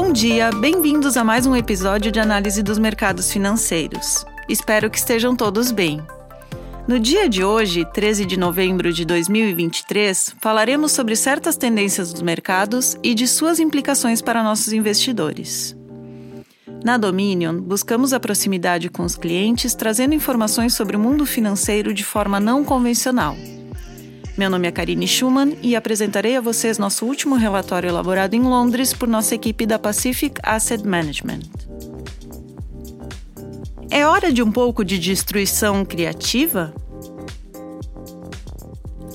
Bom dia, bem-vindos a mais um episódio de análise dos mercados financeiros. Espero que estejam todos bem. No dia de hoje, 13 de novembro de 2023, falaremos sobre certas tendências dos mercados e de suas implicações para nossos investidores. Na Dominion, buscamos a proximidade com os clientes, trazendo informações sobre o mundo financeiro de forma não convencional. Meu nome é Karine Schumann e apresentarei a vocês nosso último relatório elaborado em Londres por nossa equipe da Pacific Asset Management. É hora de um pouco de destruição criativa?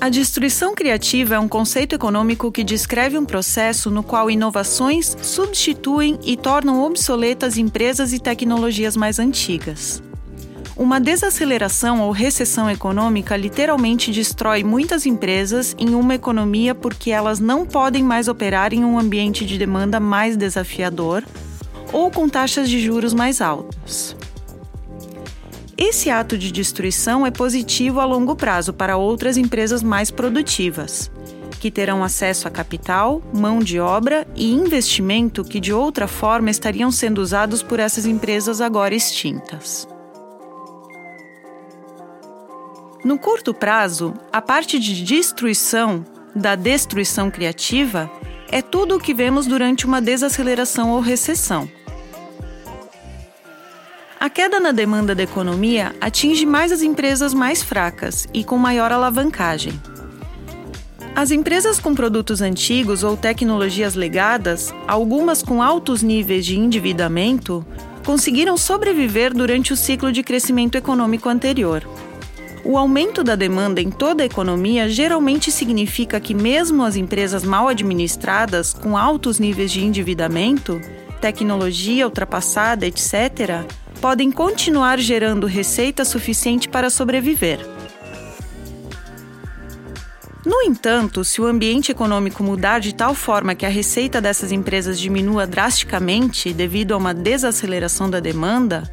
A destruição criativa é um conceito econômico que descreve um processo no qual inovações substituem e tornam obsoletas empresas e tecnologias mais antigas. Uma desaceleração ou recessão econômica literalmente destrói muitas empresas em uma economia porque elas não podem mais operar em um ambiente de demanda mais desafiador ou com taxas de juros mais altas. Esse ato de destruição é positivo a longo prazo para outras empresas mais produtivas, que terão acesso a capital, mão de obra e investimento que de outra forma estariam sendo usados por essas empresas agora extintas. No curto prazo, a parte de destruição da destruição criativa é tudo o que vemos durante uma desaceleração ou recessão. A queda na demanda da economia atinge mais as empresas mais fracas e com maior alavancagem. As empresas com produtos antigos ou tecnologias legadas, algumas com altos níveis de endividamento, conseguiram sobreviver durante o ciclo de crescimento econômico anterior. O aumento da demanda em toda a economia geralmente significa que, mesmo as empresas mal administradas, com altos níveis de endividamento, tecnologia ultrapassada, etc., podem continuar gerando receita suficiente para sobreviver. No entanto, se o ambiente econômico mudar de tal forma que a receita dessas empresas diminua drasticamente devido a uma desaceleração da demanda,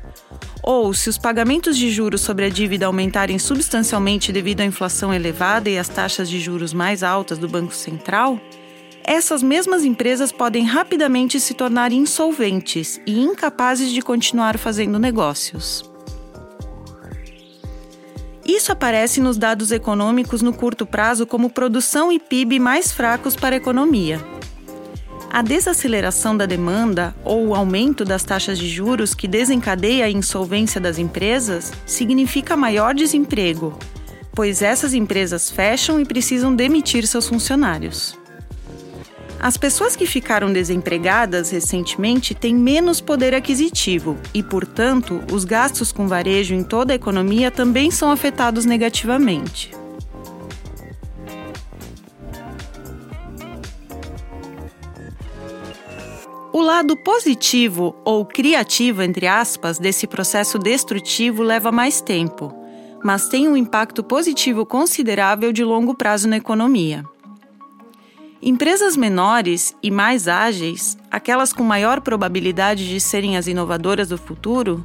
ou se os pagamentos de juros sobre a dívida aumentarem substancialmente devido à inflação elevada e às taxas de juros mais altas do Banco Central, essas mesmas empresas podem rapidamente se tornar insolventes e incapazes de continuar fazendo negócios. Isso aparece nos dados econômicos no curto prazo como produção e PIB mais fracos para a economia. A desaceleração da demanda ou o aumento das taxas de juros que desencadeia a insolvência das empresas significa maior desemprego, pois essas empresas fecham e precisam demitir seus funcionários. As pessoas que ficaram desempregadas recentemente têm menos poder aquisitivo e, portanto, os gastos com varejo em toda a economia também são afetados negativamente. Lado positivo ou criativo, entre aspas, desse processo destrutivo leva mais tempo, mas tem um impacto positivo considerável de longo prazo na economia. Empresas menores e mais ágeis, aquelas com maior probabilidade de serem as inovadoras do futuro,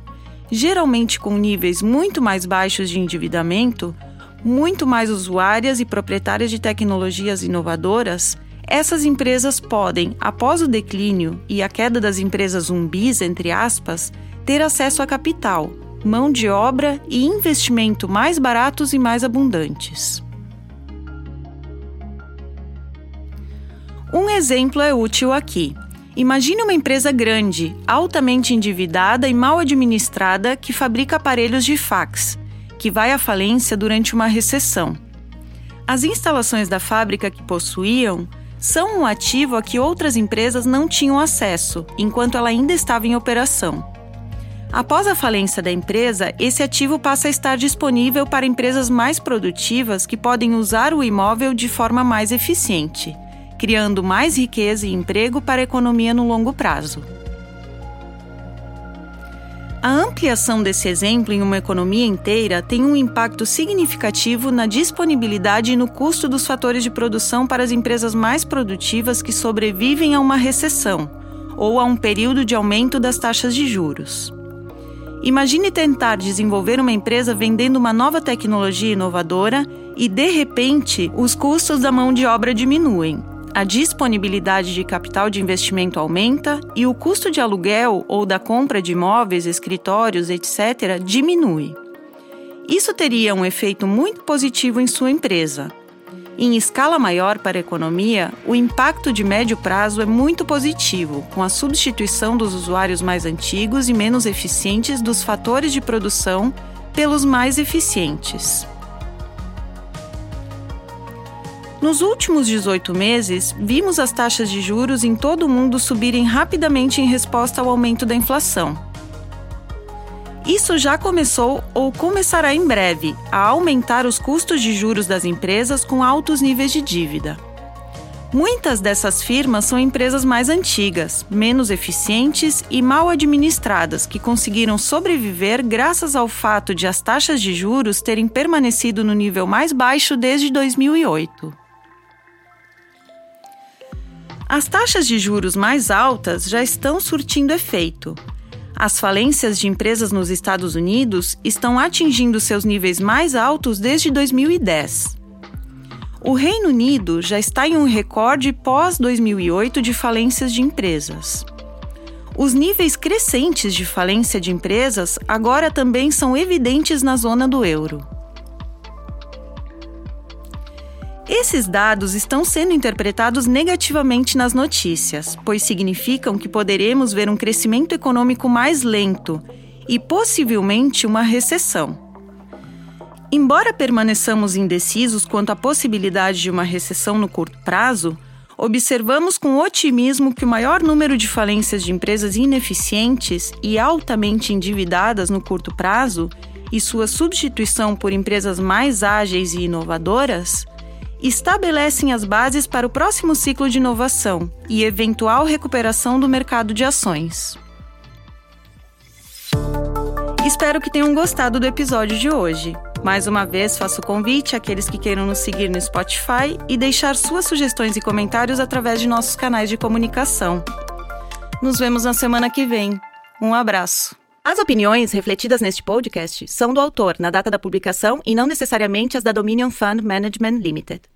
geralmente com níveis muito mais baixos de endividamento, muito mais usuárias e proprietárias de tecnologias inovadoras, essas empresas podem, após o declínio e a queda das empresas zumbis, entre aspas, ter acesso a capital, mão de obra e investimento mais baratos e mais abundantes. Um exemplo é útil aqui. Imagine uma empresa grande, altamente endividada e mal administrada que fabrica aparelhos de fax, que vai à falência durante uma recessão. As instalações da fábrica que possuíam são um ativo a que outras empresas não tinham acesso, enquanto ela ainda estava em operação. Após a falência da empresa, esse ativo passa a estar disponível para empresas mais produtivas que podem usar o imóvel de forma mais eficiente criando mais riqueza e emprego para a economia no longo prazo. A ampliação desse exemplo em uma economia inteira tem um impacto significativo na disponibilidade e no custo dos fatores de produção para as empresas mais produtivas que sobrevivem a uma recessão ou a um período de aumento das taxas de juros. Imagine tentar desenvolver uma empresa vendendo uma nova tecnologia inovadora e, de repente, os custos da mão de obra diminuem, a disponibilidade de capital de investimento aumenta e o custo de aluguel ou da compra de imóveis, escritórios, etc., diminui. Isso teria um efeito muito positivo em sua empresa. Em escala maior para a economia, o impacto de médio prazo é muito positivo, com a substituição dos usuários mais antigos e menos eficientes dos fatores de produção pelos mais eficientes. Nos últimos 18 meses, vimos as taxas de juros em todo o mundo subirem rapidamente em resposta ao aumento da inflação. Isso já começou ou começará em breve a aumentar os custos de juros das empresas com altos níveis de dívida. Muitas dessas firmas são empresas mais antigas, menos eficientes e mal administradas, que conseguiram sobreviver graças ao fato de as taxas de juros terem permanecido no nível mais baixo desde 2008. As taxas de juros mais altas já estão surtindo efeito. As falências de empresas nos Estados Unidos estão atingindo seus níveis mais altos desde 2010. O Reino Unido já está em um recorde pós-2008 de falências de empresas. Os níveis crescentes de falência de empresas agora também são evidentes na zona do euro. Esses dados estão sendo interpretados negativamente nas notícias, pois significam que poderemos ver um crescimento econômico mais lento e possivelmente uma recessão. Embora permaneçamos indecisos quanto à possibilidade de uma recessão no curto prazo, observamos com otimismo que o maior número de falências de empresas ineficientes e altamente endividadas no curto prazo e sua substituição por empresas mais ágeis e inovadoras estabelecem as bases para o próximo ciclo de inovação e eventual recuperação do mercado de ações. Espero que tenham gostado do episódio de hoje. Mais uma vez, faço convite àqueles que queiram nos seguir no Spotify e deixar suas sugestões e comentários através de nossos canais de comunicação. Nos vemos na semana que vem. Um abraço. As opiniões refletidas neste podcast são do autor na data da publicação e não necessariamente as da Dominion Fund Management Limited.